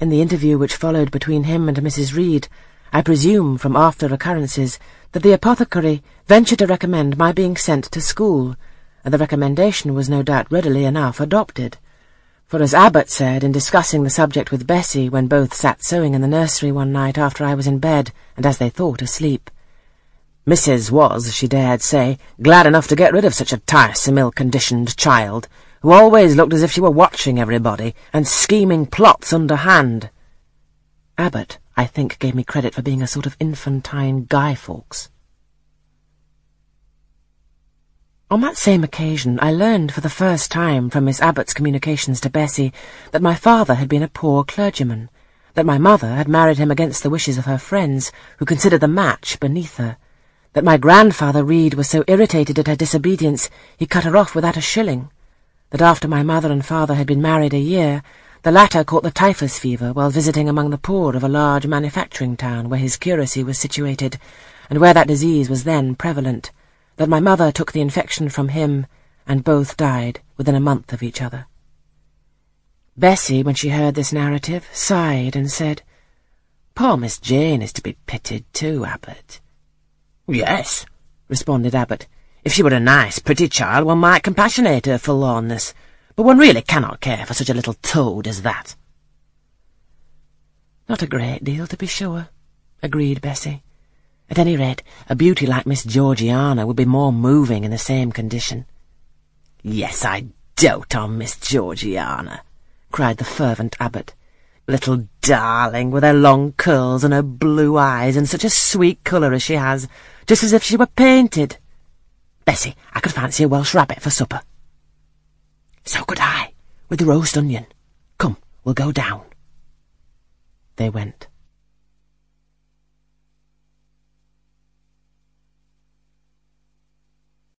In the interview which followed between him and Mrs. Reed, I presume from after occurrences that the apothecary ventured to recommend my being sent to school, and the recommendation was no doubt readily enough adopted. For as Abbot said in discussing the subject with Bessie when both sat sewing in the nursery one night after I was in bed, and as they thought asleep, Mrs. was, she dared say, glad enough to get rid of such a tiresome, ill-conditioned child, who always looked as if she were watching everybody, and scheming plots underhand. Abbot, I think, gave me credit for being a sort of infantine Guy Fawkes. On that same occasion, I learned for the first time from Miss Abbot's communications to Bessie that my father had been a poor clergyman, that my mother had married him against the wishes of her friends, who considered the match beneath her, that my grandfather Reed was so irritated at her disobedience he cut her off without a shilling, that after my mother and father had been married a year, the latter caught the typhus fever while visiting among the poor of a large manufacturing town where his curacy was situated, and where that disease was then prevalent, that my mother took the infection from him, and both died within a month of each other. Bessie, when she heard this narrative, sighed and said, Poor Miss Jane is to be pitied too, Abbot. Yes, responded Abbot. If she were a nice, pretty child, one might compassionate her forlornness, but one really cannot care for such a little toad as that. Not a great deal, to be sure, agreed Bessie. At any rate, a beauty like Miss Georgiana would be more moving in the same condition. Yes, I dote on Miss Georgiana, cried the fervent Abbot. Little darling, with her long curls and her blue eyes and such a sweet colour as she has, just as if she were painted. Bessie, I could fancy a Welsh rabbit for supper. So could I, with the roast onion. Come, we'll go down. They went.